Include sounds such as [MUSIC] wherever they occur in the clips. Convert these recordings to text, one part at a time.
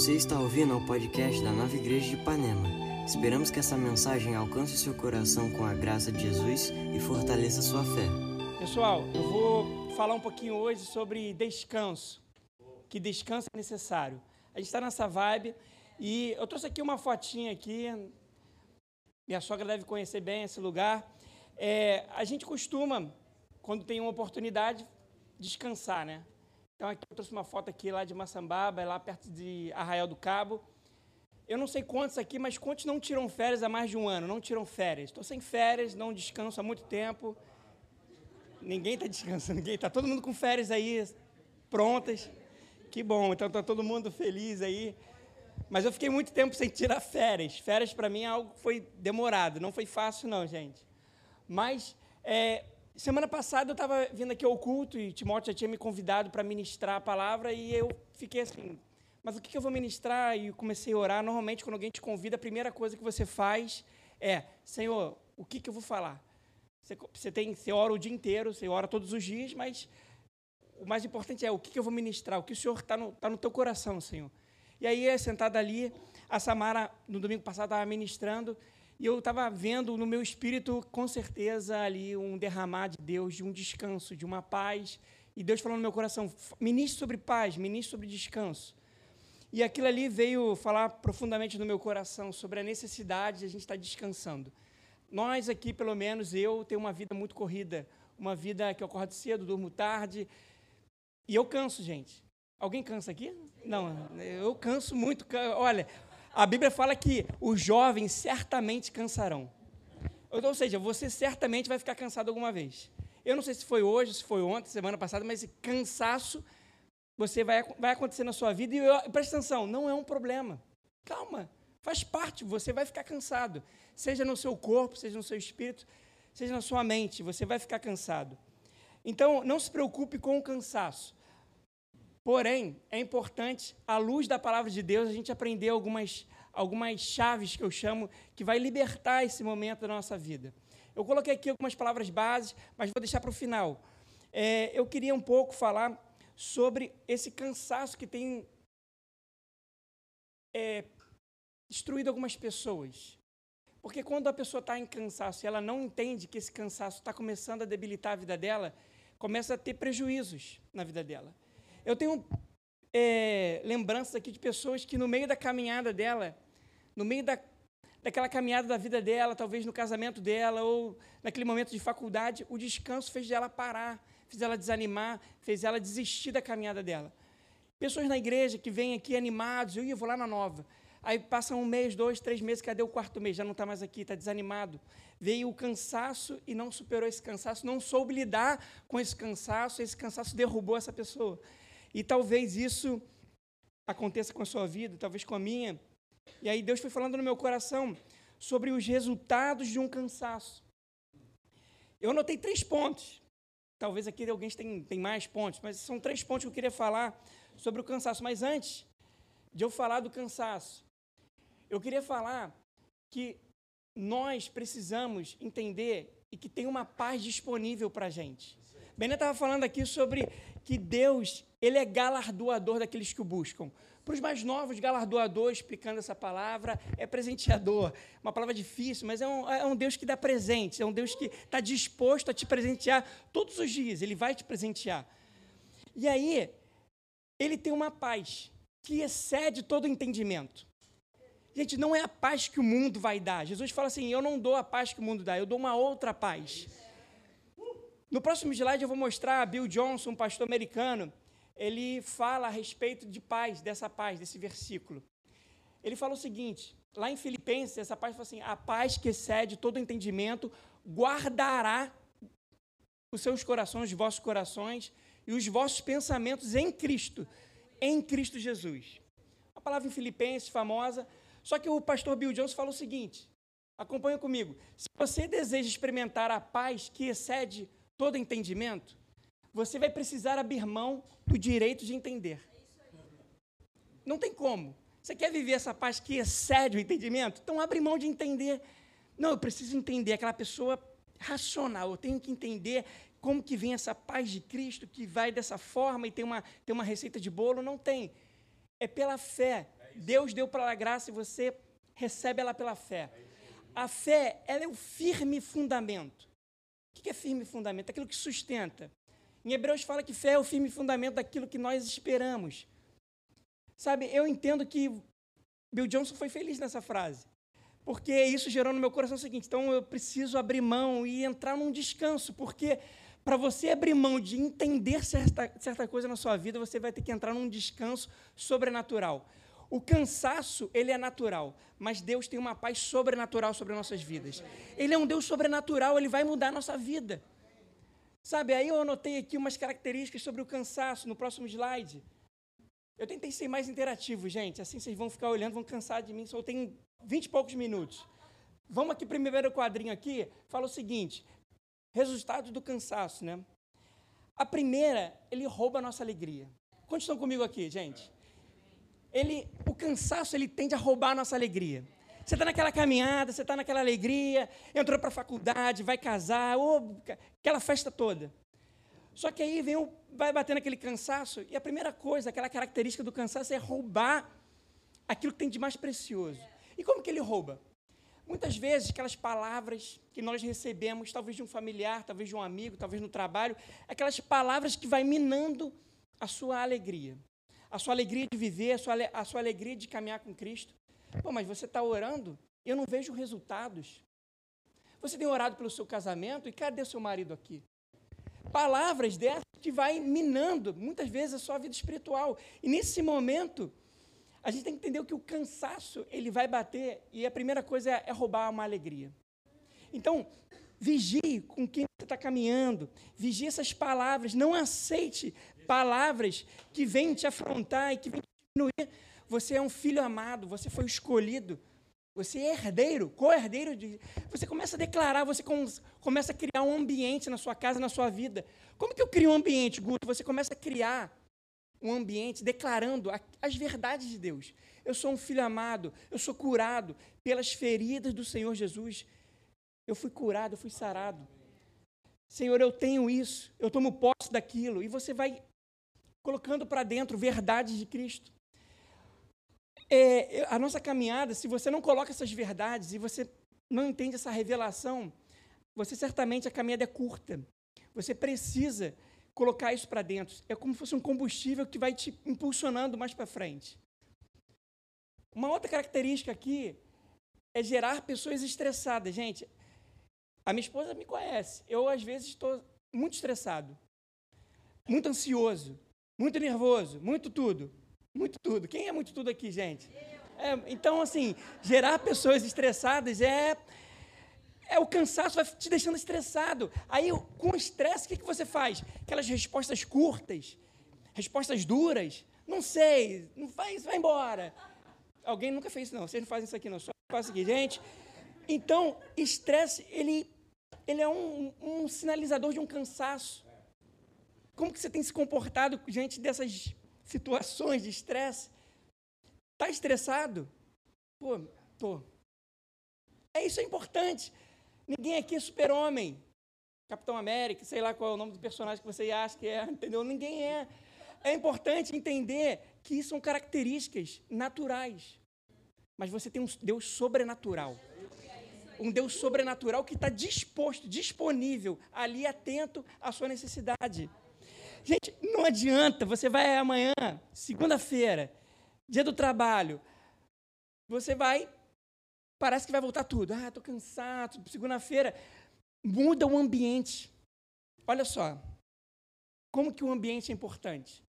Você está ouvindo ao podcast da Nova Igreja de Ipanema. Esperamos que essa mensagem alcance seu coração com a graça de Jesus e fortaleça sua fé. Pessoal, eu vou falar um pouquinho hoje sobre descanso. Que descanso é necessário. A gente está nessa vibe e eu trouxe aqui uma fotinha aqui. Minha sogra deve conhecer bem esse lugar. É, a gente costuma, quando tem uma oportunidade, descansar, né? Então aqui eu trouxe uma foto aqui lá de Maçambaba, lá perto de Arraial do Cabo. Eu não sei quantos aqui, mas quantos não tiram férias há mais de um ano? Não tiram férias. Estou sem férias, não descanso há muito tempo. Ninguém está descansando, [LAUGHS] ninguém. Está todo mundo com férias aí, prontas. Que bom, então está todo mundo feliz aí. Mas eu fiquei muito tempo sem tirar férias. Férias para mim é algo que foi demorado, não foi fácil não, gente. Mas é, Semana passada eu estava vindo aqui ao culto e Timóteo já tinha me convidado para ministrar a palavra e eu fiquei assim, mas o que, eu vou ministrar? E comecei a orar. Normalmente, quando alguém te convida, a primeira coisa que você faz é, Senhor, o que, que eu vou falar? Você, você, tem, você ora o dia inteiro, você ora todos os dias, mas o mais importante é o que, que eu vou ministrar, o que o Senhor está no, tá no teu coração, Senhor. E aí, sentada ali, a Samara, no domingo passado, estava ministrando, e eu estava vendo no meu espírito, com certeza, ali um derramar de Deus, de um descanso, de uma paz. E Deus falou no meu coração: ministre sobre paz, ministre sobre descanso. E aquilo ali veio falar profundamente no meu coração sobre a necessidade de a gente estar descansando. Nós aqui, pelo menos eu, tenho uma vida muito corrida, uma vida que eu acordo cedo, durmo tarde. E eu canso, gente. Alguém cansa aqui? Não, eu canso muito. Olha, a Bíblia fala que os jovens certamente cansarão. Ou seja, você certamente vai ficar cansado alguma vez. Eu não sei se foi hoje, se foi ontem, semana passada, mas esse cansaço você vai, vai acontecer na sua vida. E eu, presta atenção, não é um problema. Calma, faz parte, você vai ficar cansado. Seja no seu corpo, seja no seu espírito, seja na sua mente, você vai ficar cansado. Então, não se preocupe com o cansaço. Porém, é importante, à luz da palavra de Deus, a gente aprender algumas, algumas chaves que eu chamo, que vai libertar esse momento da nossa vida. Eu coloquei aqui algumas palavras bases, mas vou deixar para o final. É, eu queria um pouco falar sobre esse cansaço que tem é, destruído algumas pessoas. Porque quando a pessoa está em cansaço e ela não entende que esse cansaço está começando a debilitar a vida dela, começa a ter prejuízos na vida dela. Eu tenho é, lembranças aqui de pessoas que, no meio da caminhada dela, no meio da, daquela caminhada da vida dela, talvez no casamento dela, ou naquele momento de faculdade, o descanso fez ela parar, fez ela desanimar, fez ela desistir da caminhada dela. Pessoas na igreja que vêm aqui animados, eu, vou lá na nova. Aí passa um mês, dois, três meses, cadê o quarto mês? Já não está mais aqui, está desanimado. Veio o cansaço e não superou esse cansaço, não soube lidar com esse cansaço, esse cansaço derrubou essa pessoa. E talvez isso aconteça com a sua vida, talvez com a minha. E aí Deus foi falando no meu coração sobre os resultados de um cansaço. Eu anotei três pontos. Talvez aqui alguém tem, tem mais pontos, mas são três pontos que eu queria falar sobre o cansaço. Mas antes de eu falar do cansaço, eu queria falar que nós precisamos entender e que tem uma paz disponível para a gente. Bené estava falando aqui sobre que Deus ele é galardoador daqueles que o buscam. Para os mais novos, galardoador, explicando essa palavra, é presenteador. Uma palavra difícil, mas é um, é um Deus que dá presentes, é um Deus que está disposto a te presentear todos os dias, ele vai te presentear. E aí, ele tem uma paz que excede todo entendimento. Gente, não é a paz que o mundo vai dar. Jesus fala assim: Eu não dou a paz que o mundo dá, eu dou uma outra paz. No próximo slide eu vou mostrar Bill Johnson, um pastor americano, ele fala a respeito de paz, dessa paz, desse versículo. Ele fala o seguinte, lá em Filipenses, essa paz fala assim: a paz que excede todo entendimento guardará os seus corações, os vossos corações e os vossos pensamentos em Cristo, em Cristo Jesus. A palavra em Filipenses, famosa. Só que o pastor Bill Johnson fala o seguinte: acompanha comigo. Se você deseja experimentar a paz que excede todo entendimento, você vai precisar abrir mão do direito de entender. Não tem como. Você quer viver essa paz que excede o entendimento? Então abre mão de entender. Não, eu preciso entender aquela pessoa racional. Eu tenho que entender como que vem essa paz de Cristo que vai dessa forma e tem uma, tem uma receita de bolo. Não tem. É pela fé Deus deu pela graça e você recebe ela pela fé. A fé, ela é o firme fundamento. O que é firme fundamento? Aquilo que sustenta. Em Hebreus fala que fé é o firme fundamento daquilo que nós esperamos. Sabe, eu entendo que Bill Johnson foi feliz nessa frase. Porque isso gerou no meu coração o seguinte: então eu preciso abrir mão e entrar num descanso, porque para você abrir mão de entender certa, certa coisa na sua vida, você vai ter que entrar num descanso sobrenatural. O cansaço, ele é natural, mas Deus tem uma paz sobrenatural sobre nossas vidas. Ele é um Deus sobrenatural, ele vai mudar a nossa vida. Sabe, aí eu anotei aqui umas características sobre o cansaço no próximo slide. Eu tentei ser mais interativo, gente, assim vocês vão ficar olhando, vão cansar de mim, só tenho vinte e poucos minutos. Vamos aqui primeiro quadrinho aqui, fala o seguinte, resultado do cansaço, né? A primeira, ele rouba a nossa alegria. Quantos estão comigo aqui, gente? Ele, o cansaço ele tende a roubar a nossa alegria. Você está naquela caminhada, você está naquela alegria, entrou para a faculdade, vai casar, oh, aquela festa toda. Só que aí vem o, vai batendo aquele cansaço, e a primeira coisa, aquela característica do cansaço é roubar aquilo que tem de mais precioso. E como que ele rouba? Muitas vezes, aquelas palavras que nós recebemos, talvez de um familiar, talvez de um amigo, talvez no trabalho, aquelas palavras que vai minando a sua alegria a sua alegria de viver, a sua, a sua alegria de caminhar com Cristo. Pô, mas você está orando eu não vejo resultados. Você tem orado pelo seu casamento e cadê seu marido aqui? Palavras dessas que vai minando muitas vezes a sua vida espiritual. E nesse momento, a gente tem que entender que o cansaço ele vai bater e a primeira coisa é, é roubar uma alegria. Então, vigie com quem você está caminhando, vigie essas palavras, não aceite palavras que vêm te afrontar e que vêm te diminuir. Você é um filho amado, você foi escolhido, você é herdeiro, co-herdeiro de. Você começa a declarar, você começa a criar um ambiente na sua casa, na sua vida. Como que eu crio um ambiente, Guto? Você começa a criar um ambiente declarando as verdades de Deus. Eu sou um filho amado, eu sou curado pelas feridas do Senhor Jesus. Eu fui curado, eu fui sarado. Senhor, eu tenho isso, eu tomo posse daquilo. E você vai colocando para dentro verdades de Cristo. É, a nossa caminhada, se você não coloca essas verdades e você não entende essa revelação, você certamente a caminhada é curta. Você precisa colocar isso para dentro. É como se fosse um combustível que vai te impulsionando mais para frente. Uma outra característica aqui é gerar pessoas estressadas. Gente, a minha esposa me conhece. Eu, às vezes, estou muito estressado, muito ansioso muito nervoso, muito tudo. Muito tudo. Quem é muito tudo aqui, gente? É, então, assim, gerar pessoas estressadas é. É o cansaço vai te deixando estressado. Aí, com o estresse, o que, que você faz? Aquelas respostas curtas, respostas duras. Não sei, não faz, vai embora. Alguém nunca fez isso, não. Vocês não fazem isso aqui, não. Só faço aqui, gente. Então, estresse, ele, ele é um, um sinalizador de um cansaço. Como que você tem se comportado diante dessas situações de estresse? Está estressado? Pô, tô. É isso é importante. Ninguém aqui é super-homem. Capitão América, sei lá qual é o nome do personagem que você acha que é, [LAUGHS] entendeu? Ninguém é. É importante entender que isso são características naturais. Mas você tem um Deus sobrenatural. Um Deus sobrenatural que está disposto, disponível, ali atento à sua necessidade. Gente, não adianta, você vai amanhã, segunda-feira, dia do trabalho, você vai, parece que vai voltar tudo. Ah, estou cansado, segunda-feira. Muda o ambiente. Olha só, como que o ambiente é importante.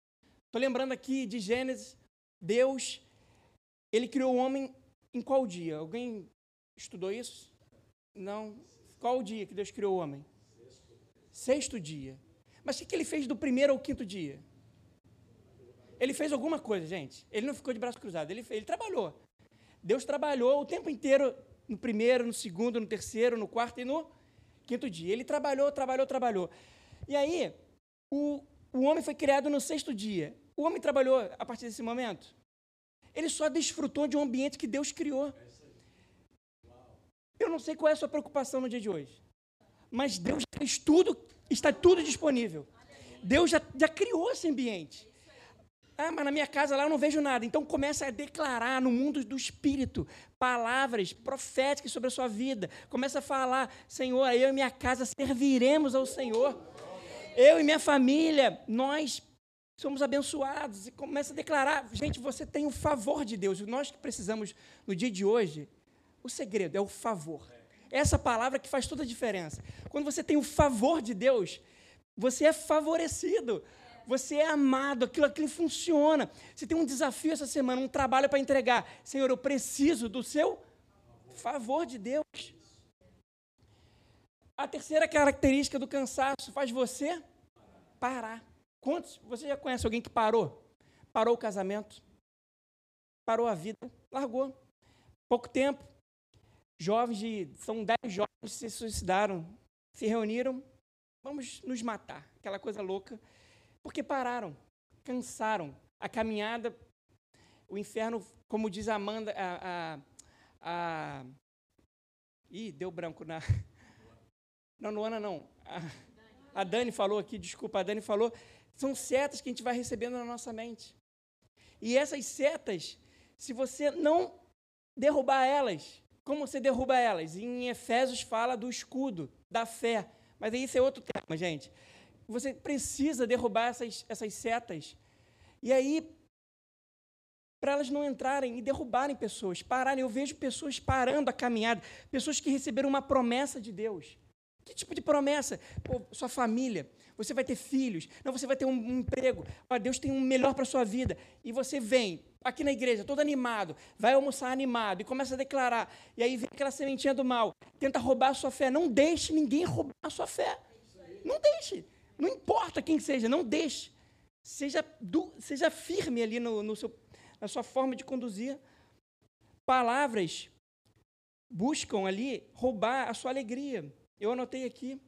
Estou lembrando aqui de Gênesis, Deus, ele criou o homem em qual dia? Alguém estudou isso? Não. Qual o dia que Deus criou o homem? Sexto, Sexto dia. Mas o que ele fez do primeiro ao quinto dia? Ele fez alguma coisa, gente. Ele não ficou de braço cruzado, ele, ele trabalhou. Deus trabalhou o tempo inteiro, no primeiro, no segundo, no terceiro, no quarto e no quinto dia. Ele trabalhou, trabalhou, trabalhou. E aí, o, o homem foi criado no sexto dia. O homem trabalhou a partir desse momento? Ele só desfrutou de um ambiente que Deus criou. Eu não sei qual é a sua preocupação no dia de hoje, mas Deus fez tudo Está tudo disponível. Deus já, já criou esse ambiente. Ah, mas na minha casa lá eu não vejo nada. Então começa a declarar no mundo do espírito palavras proféticas sobre a sua vida. Começa a falar, Senhor, eu e minha casa serviremos ao Senhor. Eu e minha família, nós somos abençoados. E começa a declarar, gente, você tem o favor de Deus. Nós que precisamos no dia de hoje, o segredo é o favor. Essa palavra que faz toda a diferença. Quando você tem o favor de Deus, você é favorecido. Você é amado, aquilo, aquilo funciona. Você tem um desafio essa semana, um trabalho para entregar. Senhor, eu preciso do seu favor de Deus. A terceira característica do cansaço faz você parar. Quantos? Você já conhece alguém que parou? Parou o casamento, parou a vida, largou. Pouco tempo, jovens de. São dez jovens que se suicidaram, se reuniram, vamos nos matar. Aquela coisa louca. Porque pararam, cansaram. A caminhada, o inferno, como diz a Amanda, a. a, a ih, deu branco na. [LAUGHS] Não, Luana não. A, a Dani falou aqui, desculpa, a Dani falou. São setas que a gente vai recebendo na nossa mente. E essas setas, se você não derrubar elas, como você derruba elas? Em Efésios fala do escudo, da fé. Mas isso é outro tema, gente. Você precisa derrubar essas, essas setas. E aí, para elas não entrarem e derrubarem pessoas, pararem. Eu vejo pessoas parando a caminhada, pessoas que receberam uma promessa de Deus. Que tipo de promessa? Pô, sua família, você vai ter filhos, não, você vai ter um, um emprego, Deus tem um melhor para sua vida. E você vem, aqui na igreja, todo animado, vai almoçar animado e começa a declarar. E aí vem aquela sementinha do mal, tenta roubar a sua fé. Não deixe ninguém roubar a sua fé. Não deixe. Não importa quem seja, não deixe. Seja, du, seja firme ali no, no seu, na sua forma de conduzir. Palavras buscam ali roubar a sua alegria. Eu anotei aqui.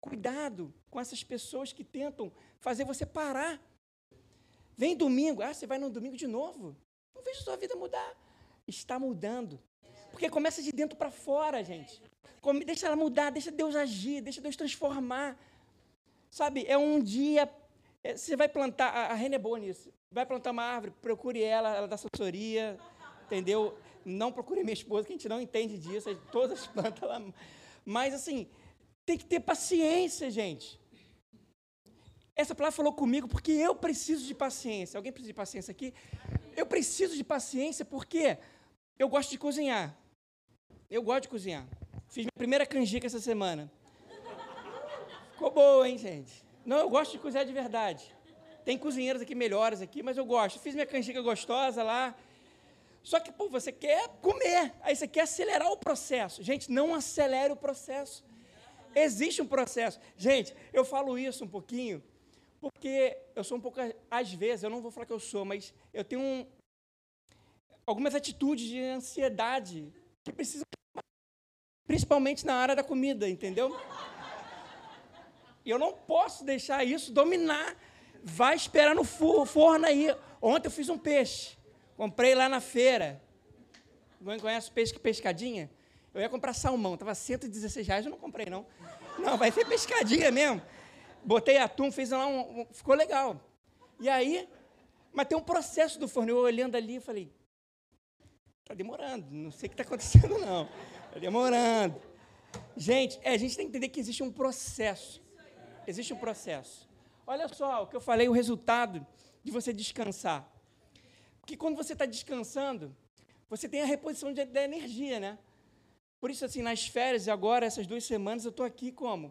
Cuidado com essas pessoas que tentam fazer você parar Vem domingo, ah, você vai no domingo de novo. Não vejo sua vida mudar. Está mudando. Porque começa de dentro para fora, gente. Deixa ela mudar, deixa Deus agir, deixa Deus transformar. Sabe, é um dia. É, você vai plantar, a, a Rene é boa nisso. Vai plantar uma árvore, procure ela, ela dá assessoria, entendeu? Não procure minha esposa, que a gente não entende disso, todas as plantas lá. Mas, assim, tem que ter paciência, gente. Essa palavra falou comigo porque eu preciso de paciência. Alguém precisa de paciência aqui? Eu preciso de paciência porque eu gosto de cozinhar. Eu gosto de cozinhar. Fiz minha primeira canjica essa semana. Ficou boa, hein, gente? Não, eu gosto de cozinhar de verdade. Tem cozinheiros aqui melhores aqui, mas eu gosto. Fiz minha canjica gostosa lá. Só que, pô, você quer comer. Aí você quer acelerar o processo. Gente, não acelere o processo. Existe um processo. Gente, eu falo isso um pouquinho porque eu sou um pouco, às vezes, eu não vou falar que eu sou, mas eu tenho um, algumas atitudes de ansiedade que precisam, principalmente na área da comida, entendeu? E eu não posso deixar isso dominar. Vai esperar no forno aí. Ontem eu fiz um peixe. Comprei lá na feira. Alguém conhece peixe pescadinha? Eu ia comprar salmão, estava 116 reais, eu não comprei, não. Não, vai ser pescadinha mesmo botei atum, fiz lá um, Ficou legal. E aí, mas tem um processo do forno. Eu olhando ali, falei, está demorando, não sei o que está acontecendo, não. Está demorando. Gente, é, a gente tem que entender que existe um processo. Existe um processo. Olha só o que eu falei, o resultado de você descansar. Porque quando você está descansando, você tem a reposição de, da energia, né? Por isso, assim, nas férias, agora, essas duas semanas, eu estou aqui como?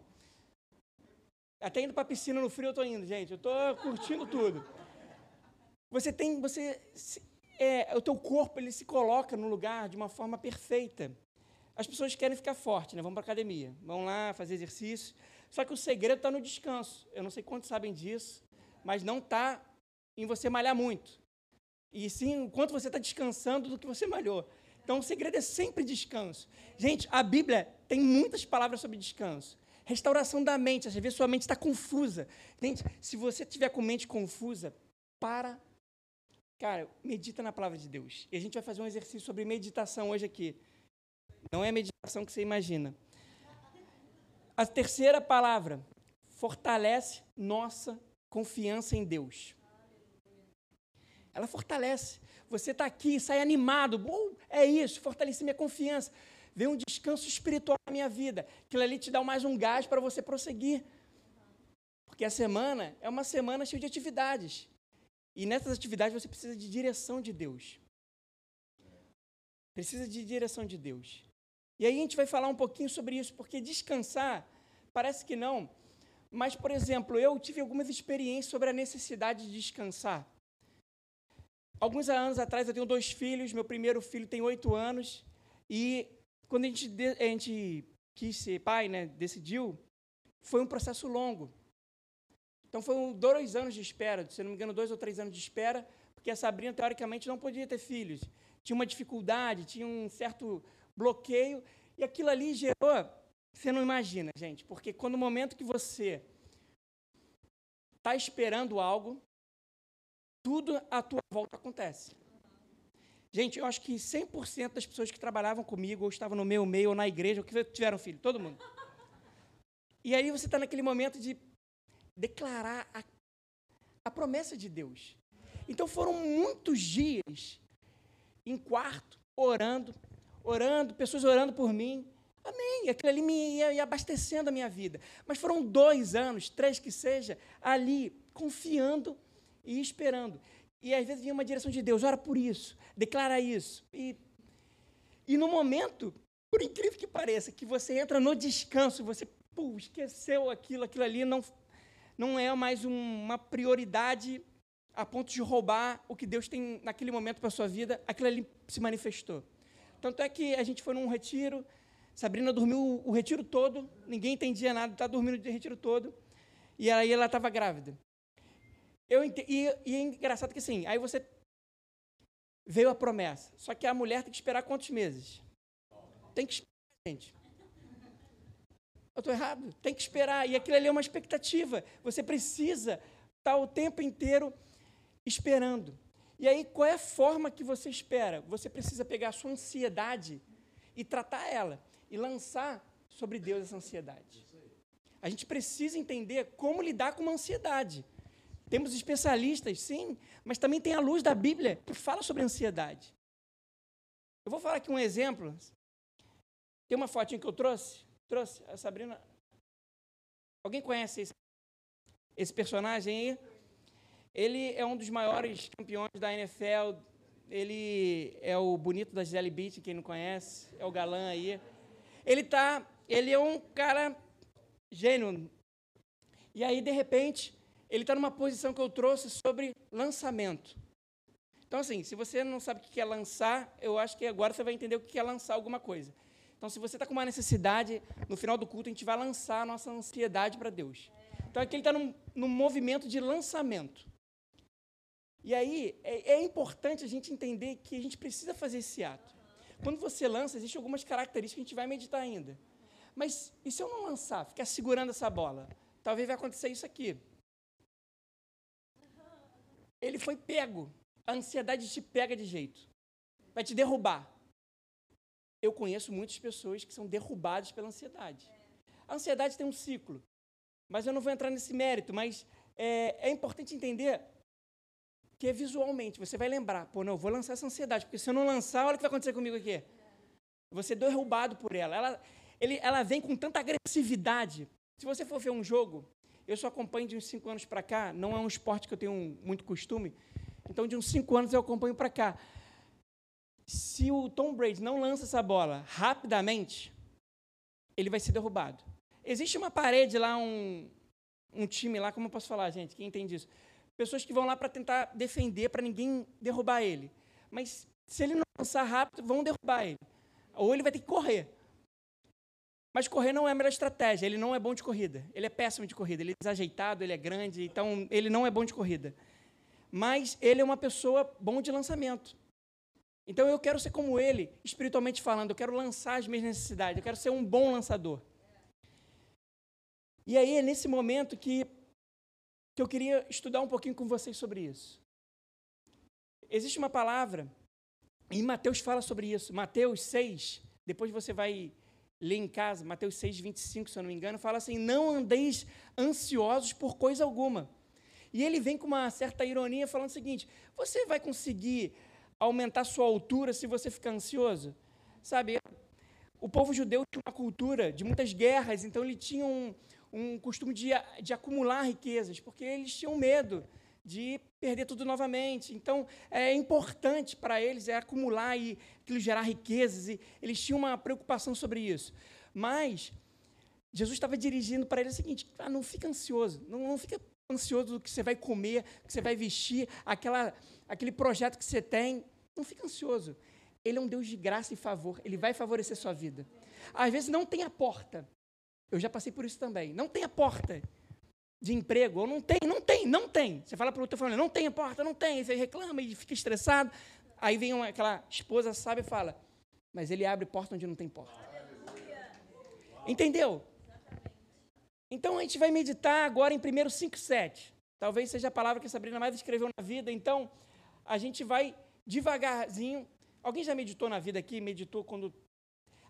Até indo para a piscina no frio eu estou indo, gente. Eu estou curtindo tudo. Você tem, você, é, o teu corpo ele se coloca no lugar de uma forma perfeita. As pessoas querem ficar fortes, né? Vão para a academia, vão lá fazer exercício. Só que o segredo está no descanso. Eu não sei quantos sabem disso, mas não está em você malhar muito. E sim, quanto você está descansando do que você malhou. Então, o segredo é sempre descanso. Gente, a Bíblia tem muitas palavras sobre descanso. Restauração da mente. Às vezes sua mente está confusa. Gente, se você tiver com mente confusa, para. Cara, medita na palavra de Deus. E a gente vai fazer um exercício sobre meditação hoje aqui. Não é a meditação que você imagina. A terceira palavra, fortalece nossa confiança em Deus. Ela fortalece. Você está aqui, sai animado. Uh, é isso, fortalece minha confiança. Vem um descanso espiritual na minha vida. Aquilo ali te dá mais um gás para você prosseguir. Porque a semana é uma semana cheia de atividades. E nessas atividades você precisa de direção de Deus. Precisa de direção de Deus. E aí a gente vai falar um pouquinho sobre isso, porque descansar, parece que não, mas, por exemplo, eu tive algumas experiências sobre a necessidade de descansar. Alguns anos atrás, eu tenho dois filhos, meu primeiro filho tem oito anos, e quando a gente, a gente quis ser pai, né, decidiu, foi um processo longo. Então, foram dois anos de espera, se não me engano, dois ou três anos de espera, porque a Sabrina, teoricamente, não podia ter filhos. Tinha uma dificuldade, tinha um certo bloqueio, e aquilo ali gerou. Você não imagina, gente, porque quando o momento que você está esperando algo, tudo à tua volta acontece. Gente, eu acho que 100% das pessoas que trabalhavam comigo, ou estavam no meu meio, ou na igreja, ou que tiveram filho, todo mundo. E aí você está naquele momento de declarar a, a promessa de Deus. Então foram muitos dias em quarto, orando, orando, pessoas orando por mim. Amém. Aquilo ali me ia, ia, abastecendo a minha vida. Mas foram dois anos, três que seja, ali, confiando e esperando. E às vezes vinha uma direção de Deus, ora por isso, declara isso. E, e no momento, por incrível que pareça, que você entra no descanso, você pô, esqueceu aquilo, aquilo ali não, não é mais um, uma prioridade a ponto de roubar o que Deus tem naquele momento para a sua vida, aquilo ali se manifestou. Tanto é que a gente foi num retiro, Sabrina dormiu o retiro todo, ninguém entendia nada, está dormindo o retiro todo, e aí ela estava grávida. Eu ent... e, e é engraçado que assim, aí você veio a promessa, só que a mulher tem que esperar quantos meses? Tem que esperar, gente. Eu estou errado? Tem que esperar. E aquilo ali é uma expectativa. Você precisa estar o tempo inteiro esperando. E aí, qual é a forma que você espera? Você precisa pegar a sua ansiedade e tratar ela e lançar sobre Deus essa ansiedade. A gente precisa entender como lidar com uma ansiedade. Temos especialistas, sim, mas também tem a luz da Bíblia que fala sobre ansiedade. Eu vou falar aqui um exemplo. Tem uma fotinha que eu trouxe. Trouxe a Sabrina. Alguém conhece esse, esse personagem aí? Ele é um dos maiores campeões da NFL. Ele é o bonito da Gisele Beach, quem não conhece, é o galã aí. Ele tá, ele é um cara gênio. E aí, de repente, ele está numa posição que eu trouxe sobre lançamento. Então, assim, se você não sabe o que é lançar, eu acho que agora você vai entender o que é lançar alguma coisa. Então, se você está com uma necessidade, no final do culto, a gente vai lançar a nossa ansiedade para Deus. Então, aqui ele está num, num movimento de lançamento. E aí é, é, importante a gente entender que a gente precisa fazer esse ato. Quando você lança, existem algumas características que a gente vai meditar ainda. Mas e se eu não lançar, ficar segurando essa bola? Talvez vai acontecer isso aqui. Ele foi pego. A ansiedade te pega de jeito. Vai te derrubar. Eu conheço muitas pessoas que são derrubadas pela ansiedade. A ansiedade tem um ciclo. Mas eu não vou entrar nesse mérito, mas é, é importante entender que é visualmente. Você vai lembrar, pô, não, vou lançar essa ansiedade, porque se eu não lançar, olha o que vai acontecer comigo aqui. Você é derrubado por ela. Ela, ele, ela vem com tanta agressividade. Se você for ver um jogo, eu só acompanho de uns cinco anos para cá, não é um esporte que eu tenho muito costume, então de uns cinco anos eu acompanho para cá. Se o Tom Brady não lança essa bola rapidamente, ele vai ser derrubado. Existe uma parede lá, um, um time lá, como eu posso falar, gente? Quem entende isso? pessoas que vão lá para tentar defender, para ninguém derrubar ele. Mas se ele não lançar rápido, vão derrubar ele. Ou ele vai ter que correr. Mas correr não é a melhor estratégia. Ele não é bom de corrida. Ele é péssimo de corrida. Ele é desajeitado, ele é grande, então ele não é bom de corrida. Mas ele é uma pessoa bom de lançamento. Então eu quero ser como ele, espiritualmente falando. Eu quero lançar as minhas necessidades. Eu quero ser um bom lançador. E aí é nesse momento que que eu queria estudar um pouquinho com vocês sobre isso. Existe uma palavra, e Mateus fala sobre isso, Mateus 6, depois você vai ler em casa, Mateus 6, 25, se eu não me engano, fala assim: Não andeis ansiosos por coisa alguma. E ele vem com uma certa ironia falando o seguinte: você vai conseguir aumentar sua altura se você ficar ansioso? Sabe, o povo judeu tinha uma cultura de muitas guerras, então ele tinha um, um costume de, de acumular riquezas, porque eles tinham medo de perder tudo novamente. Então, é importante para eles é acumular e gerar riquezas, e eles tinham uma preocupação sobre isso. Mas Jesus estava dirigindo para eles o seguinte: ah, não fica ansioso, não, não fica ansioso do que você vai comer, que você vai vestir, aquela, aquele projeto que você tem. Não fica ansioso. Ele é um Deus de graça e favor, ele vai favorecer a sua vida. Às vezes não tem a porta. Eu já passei por isso também. Não tem a porta de emprego, ou não tem, não tem, não tem. Você fala para o teu família, não tem a porta, não tem. Você reclama e fica estressado. Aí vem uma, aquela esposa, sabe, e fala, mas ele abre porta onde não tem porta. Entendeu? Então a gente vai meditar agora em 1 5, 7. Talvez seja a palavra que a Sabrina mais escreveu na vida. Então, a gente vai devagarzinho Alguém já meditou na vida aqui? Meditou quando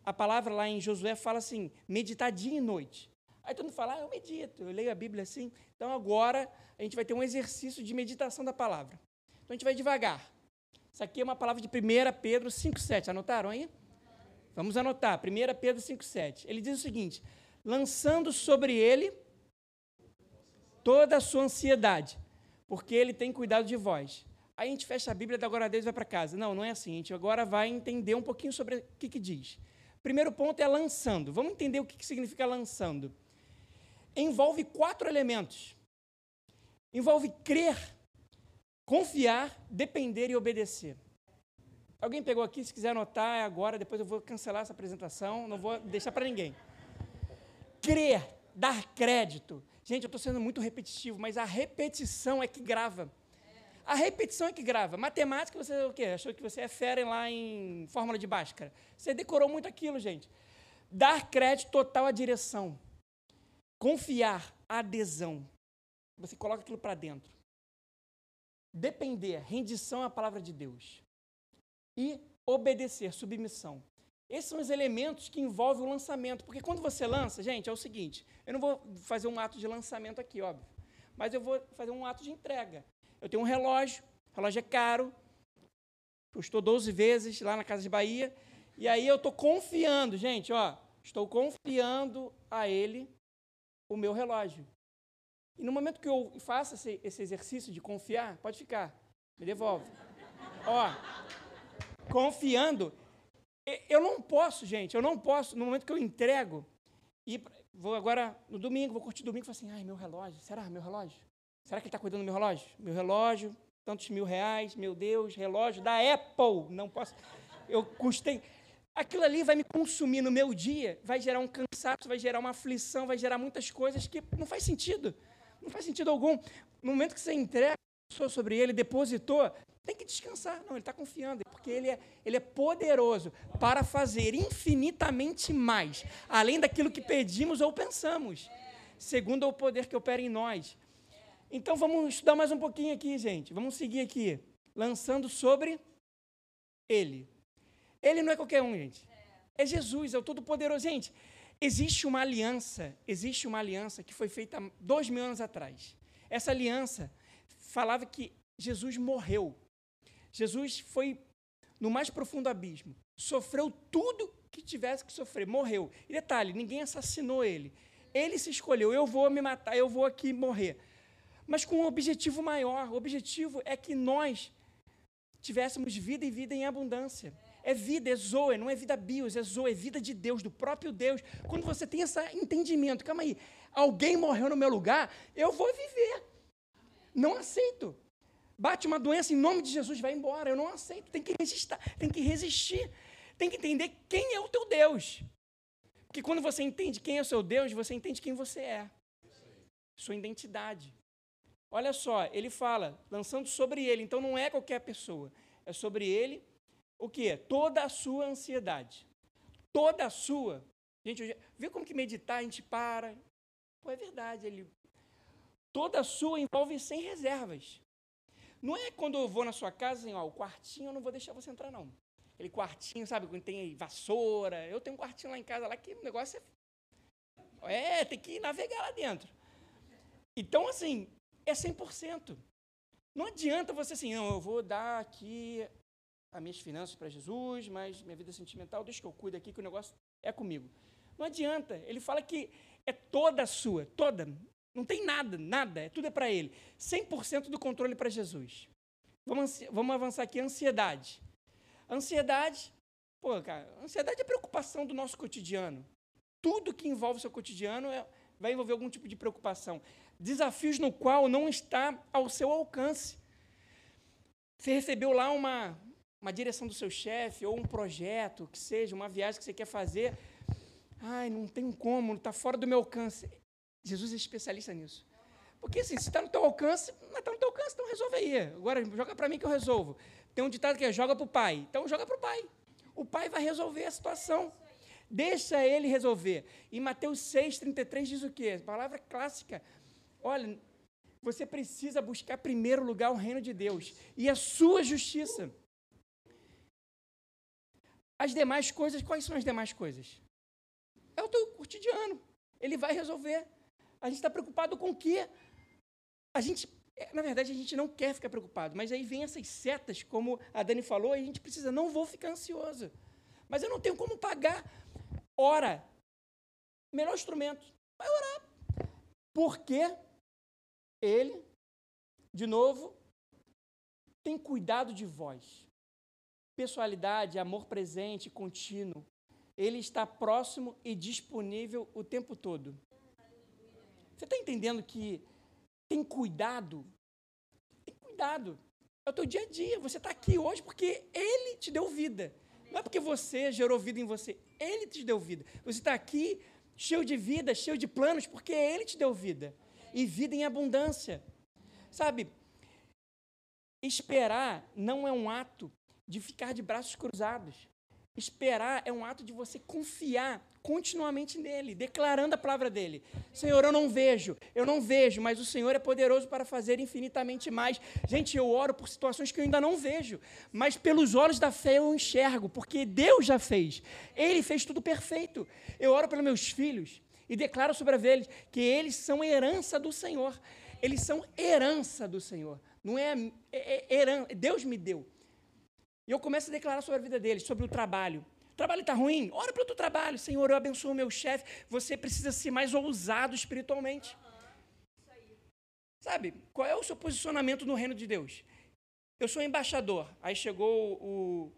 a palavra lá em Josué fala assim: meditar dia e noite. Aí todo mundo fala, ah, eu medito, eu leio a Bíblia assim. Então agora a gente vai ter um exercício de meditação da palavra. Então a gente vai devagar. Isso aqui é uma palavra de 1 Pedro 5,7. Anotaram aí? Vamos anotar. 1 Pedro 5,7. Ele diz o seguinte: lançando sobre ele toda a sua ansiedade, porque ele tem cuidado de vós. Aí a gente fecha a Bíblia, da agora a Deus vai para casa. Não, não é assim. A gente agora vai entender um pouquinho sobre o que, que diz. Primeiro ponto é lançando. Vamos entender o que, que significa lançando. Envolve quatro elementos. Envolve crer, confiar, depender e obedecer. Alguém pegou aqui? Se quiser anotar, é agora. Depois eu vou cancelar essa apresentação. Não vou deixar para ninguém. Crer, dar crédito. Gente, eu estou sendo muito repetitivo, mas a repetição é que grava. A repetição é que grava. Matemática, você o quê? Achou que você é fera lá em fórmula de Bhaskara. Você decorou muito aquilo, gente. Dar crédito total à direção. Confiar, adesão. Você coloca aquilo para dentro. Depender, rendição à palavra de Deus. E obedecer, submissão. Esses são os elementos que envolvem o lançamento. Porque quando você lança, gente, é o seguinte: eu não vou fazer um ato de lançamento aqui, óbvio. Mas eu vou fazer um ato de entrega. Eu tenho um relógio, o relógio é caro, custou 12 vezes lá na Casa de Bahia, e aí eu estou confiando, gente, ó, estou confiando a ele o meu relógio. E no momento que eu faço esse, esse exercício de confiar, pode ficar, me devolve. ó, confiando, eu não posso, gente, eu não posso, no momento que eu entrego, e vou agora, no domingo, vou curtir domingo e falar assim, ai, meu relógio, será meu relógio? Será que ele está cuidando do meu relógio? Meu relógio, tantos mil reais, meu Deus, relógio da Apple, não posso. Eu custei. Aquilo ali vai me consumir no meu dia, vai gerar um cansaço, vai gerar uma aflição, vai gerar muitas coisas que não faz sentido. Não faz sentido algum. No momento que você entrega sobre ele, depositou, tem que descansar. Não, ele está confiando, porque ele é, ele é poderoso para fazer infinitamente mais, além daquilo que pedimos ou pensamos, segundo o poder que opera em nós. Então vamos estudar mais um pouquinho aqui, gente. Vamos seguir aqui, lançando sobre Ele. Ele não é qualquer um, gente. É Jesus, é o Todo-Poderoso. Gente, existe uma aliança, existe uma aliança que foi feita dois mil anos atrás. Essa aliança falava que Jesus morreu. Jesus foi no mais profundo abismo, sofreu tudo que tivesse que sofrer, morreu. E detalhe, ninguém assassinou ele. Ele se escolheu, eu vou me matar, eu vou aqui morrer mas com um objetivo maior. O objetivo é que nós tivéssemos vida e vida em abundância. É vida, é zoe, não é vida bios, é zoe, é vida de Deus, do próprio Deus. Quando você tem esse entendimento, calma aí, alguém morreu no meu lugar, eu vou viver. Não aceito. Bate uma doença em nome de Jesus, vai embora. Eu não aceito. Tem que resistir, tem que resistir. Tem que entender quem é o teu Deus. Porque quando você entende quem é o seu Deus, você entende quem você é. Sua identidade. Olha só, ele fala, lançando sobre ele, então não é qualquer pessoa, é sobre ele o que? Toda a sua ansiedade. Toda a sua. Gente, viu como que meditar a gente para? Pô, é verdade, ele. Toda a sua envolve sem reservas. Não é quando eu vou na sua casa, assim, ó, o quartinho eu não vou deixar você entrar, não. Aquele quartinho, sabe, quando tem vassoura. Eu tenho um quartinho lá em casa lá que o negócio é. É, tem que navegar lá dentro. Então, assim, é 100%. Não adianta você assim, não, eu vou dar aqui as minhas finanças para Jesus, mas minha vida sentimental, deixa que eu cuide aqui, que o negócio é comigo. Não adianta. Ele fala que é toda sua, toda. Não tem nada, nada, é tudo é para ele. 100% do controle para Jesus. Vamos, vamos avançar aqui, ansiedade. Ansiedade, pô, cara, ansiedade é preocupação do nosso cotidiano. Tudo que envolve o seu cotidiano é, vai envolver algum tipo de preocupação. Desafios no qual não está ao seu alcance. Você recebeu lá uma, uma direção do seu chefe, ou um projeto, que seja, uma viagem que você quer fazer. Ai, não tem como, está fora do meu alcance. Jesus é especialista nisso. Porque assim, se está no teu alcance, não está no teu alcance, então resolve aí. Agora, joga para mim que eu resolvo. Tem um ditado que é joga para o pai. Então, joga para o pai. O pai vai resolver a situação. Deixa ele resolver. Em Mateus 6, 33 diz o quê? Palavra clássica. Olha, você precisa buscar primeiro lugar o reino de Deus e a sua justiça. As demais coisas, quais são as demais coisas? É o teu cotidiano. Ele vai resolver. A gente está preocupado com o quê? A gente, na verdade, a gente não quer ficar preocupado, mas aí vem essas setas, como a Dani falou, e a gente precisa, não vou ficar ansiosa. Mas eu não tenho como pagar. Ora. Melhor instrumento. Vai orar. Porque ele, de novo, tem cuidado de vós. Pessoalidade, amor presente, contínuo. Ele está próximo e disponível o tempo todo. Você está entendendo que tem cuidado? Tem cuidado. É o teu dia a dia. Você está aqui hoje porque Ele te deu vida. Não é porque você gerou vida em você. Ele te deu vida. Você está aqui cheio de vida, cheio de planos, porque Ele te deu vida. E vida em abundância. Sabe, esperar não é um ato de ficar de braços cruzados. Esperar é um ato de você confiar continuamente nele, declarando a palavra dele. Senhor, eu não vejo, eu não vejo, mas o Senhor é poderoso para fazer infinitamente mais. Gente, eu oro por situações que eu ainda não vejo, mas pelos olhos da fé eu enxergo, porque Deus já fez. Ele fez tudo perfeito. Eu oro pelos meus filhos e declaro sobre eles que eles são herança do Senhor. Eles são herança do Senhor. Não é, é, é herança, Deus me deu. E eu começo a declarar sobre a vida deles, sobre o trabalho. O trabalho está ruim? Ora para o teu trabalho. Senhor, eu abençoo meu chefe. Você precisa ser mais ousado espiritualmente. Sabe, qual é o seu posicionamento no reino de Deus? Eu sou embaixador. Aí chegou o,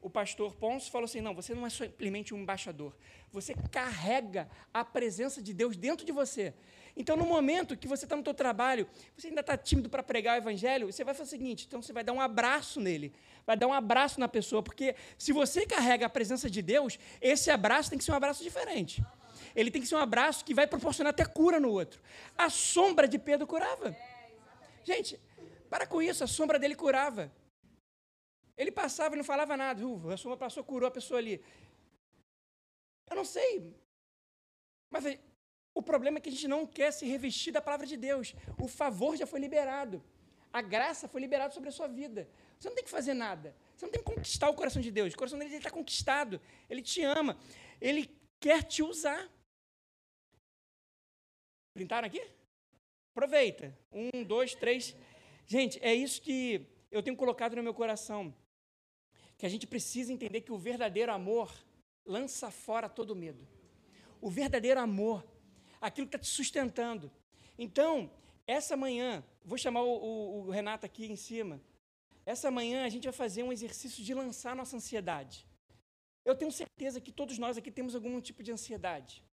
o pastor Ponce falou assim: não, você não é simplesmente um embaixador. Você carrega a presença de Deus dentro de você. Então, no momento que você está no seu trabalho, você ainda está tímido para pregar o evangelho, você vai fazer o seguinte: então você vai dar um abraço nele, vai dar um abraço na pessoa, porque se você carrega a presença de Deus, esse abraço tem que ser um abraço diferente. Ele tem que ser um abraço que vai proporcionar até cura no outro. A sombra de Pedro curava. Gente, para com isso, a sombra dele curava. Ele passava e não falava nada. Uh, a sombra passou, curou a pessoa ali. Eu não sei. Mas o problema é que a gente não quer se revestir da palavra de Deus. O favor já foi liberado. A graça foi liberada sobre a sua vida. Você não tem que fazer nada. Você não tem que conquistar o coração de Deus. O coração dele está conquistado. Ele te ama. Ele quer te usar. Printaram aqui? Aproveita. Um, dois, três. Gente, é isso que eu tenho colocado no meu coração. Que a gente precisa entender que o verdadeiro amor lança fora todo medo. O verdadeiro amor aquilo que está te sustentando. Então, essa manhã, vou chamar o, o, o, Renato aqui em cima. Essa manhã a gente vai fazer um exercício de lançar nossa ansiedade. Eu tenho certeza que todos nós aqui temos algum tipo de ansiedade.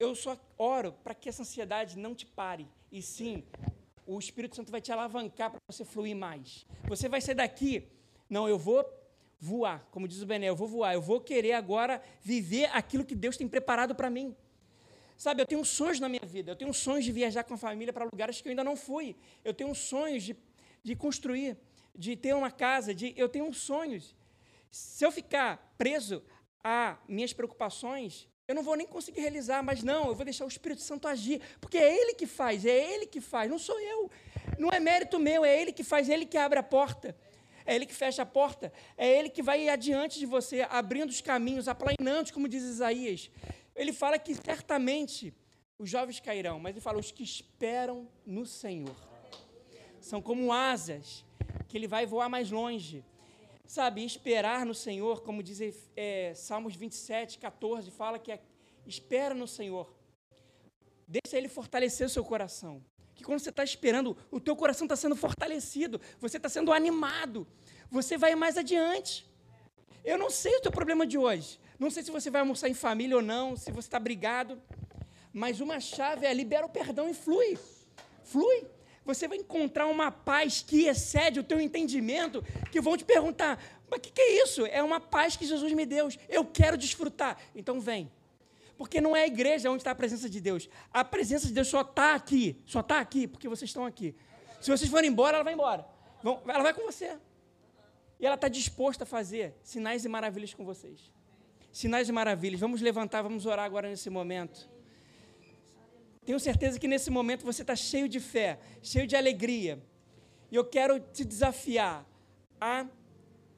Eu só oro para que essa ansiedade não te pare, e sim, o Espírito Santo vai te alavancar para você fluir mais. Você vai sair daqui, não, eu vou voar, como diz o Bené, eu vou voar, eu vou querer agora viver aquilo que Deus tem preparado para mim. Sabe, eu tenho sonhos na minha vida, eu tenho sonhos de viajar com a família para lugares que eu ainda não fui. Eu tenho sonhos de, de construir, de ter uma casa, de, eu tenho sonhos. Se eu ficar preso a minhas preocupações, eu não vou nem conseguir realizar, mas não, eu vou deixar o Espírito Santo agir, porque é Ele que faz, é Ele que faz, não sou eu. Não é mérito meu, é Ele que faz, é Ele que abre a porta, é Ele que fecha a porta, é Ele que vai adiante de você, abrindo os caminhos, aplainando, como diz Isaías ele fala que certamente os jovens cairão, mas ele fala os que esperam no Senhor. São como asas, que ele vai voar mais longe. Sabe, esperar no Senhor, como diz é, Salmos 27, 14, fala que é espera no Senhor. Deixa ele fortalecer o seu coração. Que quando você está esperando, o teu coração está sendo fortalecido, você está sendo animado, você vai mais adiante. Eu não sei o teu problema de hoje. Não sei se você vai almoçar em família ou não, se você está brigado. Mas uma chave é libera o perdão e flui. Flui. Você vai encontrar uma paz que excede o teu entendimento, que vão te perguntar: mas o que, que é isso? É uma paz que Jesus me deu. Eu quero desfrutar. Então vem. Porque não é a igreja onde está a presença de Deus. A presença de Deus só está aqui. Só está aqui porque vocês estão aqui. Se vocês forem embora, ela vai embora. Ela vai com você. E ela está disposta a fazer sinais e maravilhas com vocês. Sinais e maravilhas. Vamos levantar, vamos orar agora nesse momento. Tenho certeza que nesse momento você está cheio de fé, cheio de alegria. E eu quero te desafiar a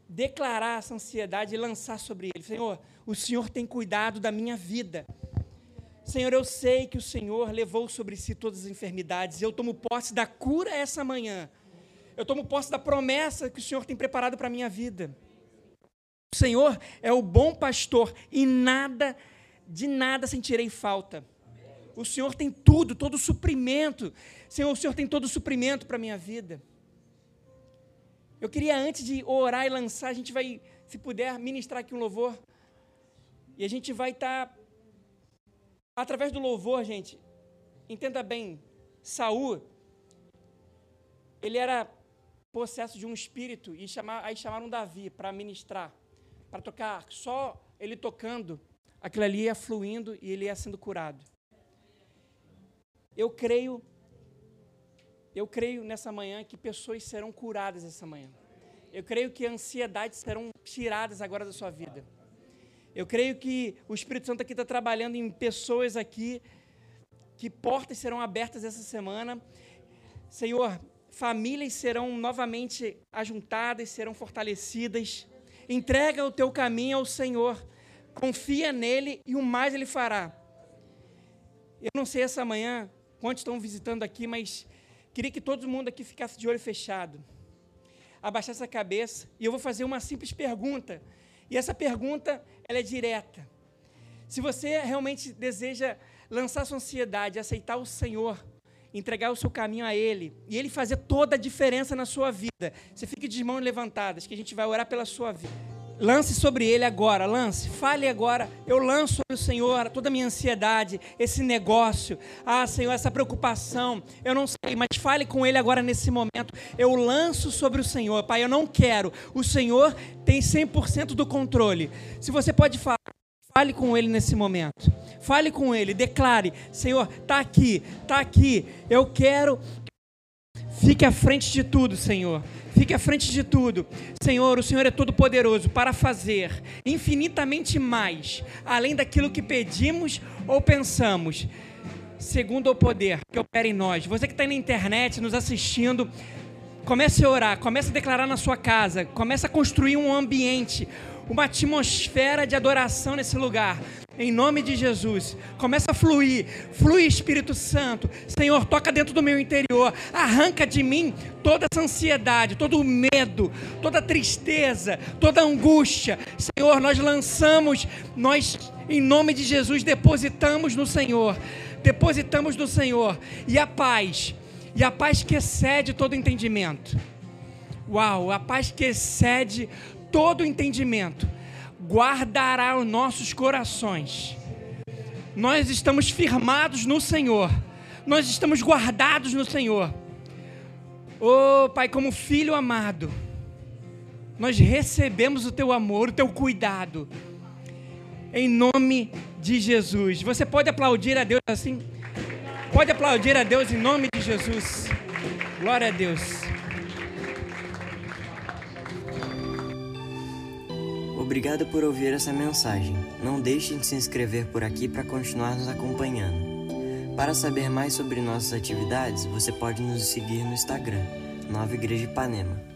declarar essa ansiedade e lançar sobre ele: Senhor, o Senhor tem cuidado da minha vida. Senhor, eu sei que o Senhor levou sobre si todas as enfermidades. Eu tomo posse da cura essa manhã. Eu tomo posse da promessa que o Senhor tem preparado para a minha vida. O Senhor é o bom pastor e nada, de nada sentirei falta. O Senhor tem tudo, todo o suprimento. Senhor, o Senhor tem todo o suprimento para a minha vida. Eu queria, antes de orar e lançar, a gente vai, se puder, ministrar aqui um louvor. E a gente vai estar, tá, através do louvor, gente, entenda bem, Saul, ele era possesso de um espírito, e chamar, aí chamaram Davi para ministrar, para tocar, só ele tocando, aquilo ali ia fluindo e ele ia sendo curado. Eu creio, eu creio nessa manhã que pessoas serão curadas essa manhã. Eu creio que ansiedades serão tiradas agora da sua vida. Eu creio que o Espírito Santo aqui está trabalhando em pessoas aqui, que portas serão abertas essa semana. Senhor, famílias serão novamente ajuntadas, serão fortalecidas. Entrega o teu caminho ao Senhor, confia nele e o mais ele fará. Eu não sei essa manhã quantos estão visitando aqui, mas queria que todo mundo aqui ficasse de olho fechado, abaixasse a cabeça, e eu vou fazer uma simples pergunta. E essa pergunta, ela é direta. Se você realmente deseja lançar sua ansiedade, aceitar o Senhor, entregar o seu caminho a Ele, e Ele fazer toda a diferença na sua vida, você fique de mãos levantadas, que a gente vai orar pela sua vida. Lance sobre ele agora, lance, fale agora. Eu lanço sobre o Senhor toda a minha ansiedade, esse negócio. Ah, Senhor, essa preocupação. Eu não sei, mas fale com ele agora nesse momento. Eu lanço sobre o Senhor, Pai. Eu não quero. O Senhor tem 100% do controle. Se você pode falar, fale com ele nesse momento. Fale com ele, declare: Senhor, está aqui, está aqui. Eu quero. Fique à frente de tudo, Senhor. Fique à frente de tudo. Senhor, o Senhor é todo poderoso para fazer infinitamente mais, além daquilo que pedimos ou pensamos, segundo o poder que opera em nós. Você que está na internet nos assistindo, comece a orar, comece a declarar na sua casa, comece a construir um ambiente, uma atmosfera de adoração nesse lugar em nome de Jesus. Começa a fluir, flui Espírito Santo. Senhor, toca dentro do meu interior, arranca de mim toda essa ansiedade, todo o medo, toda a tristeza, toda a angústia. Senhor, nós lançamos, nós em nome de Jesus depositamos no Senhor. Depositamos no Senhor e a paz, e a paz que excede todo entendimento. Uau, a paz que excede todo entendimento guardará os nossos corações. Nós estamos firmados no Senhor, nós estamos guardados no Senhor. Oh, Pai, como filho amado, nós recebemos o teu amor, o teu cuidado, em nome de Jesus. Você pode aplaudir a Deus assim? Pode aplaudir a Deus em nome de Jesus. Glória a Deus. Obrigado por ouvir essa mensagem. Não deixem de se inscrever por aqui para continuar nos acompanhando. Para saber mais sobre nossas atividades, você pode nos seguir no Instagram, Nova Igreja Ipanema.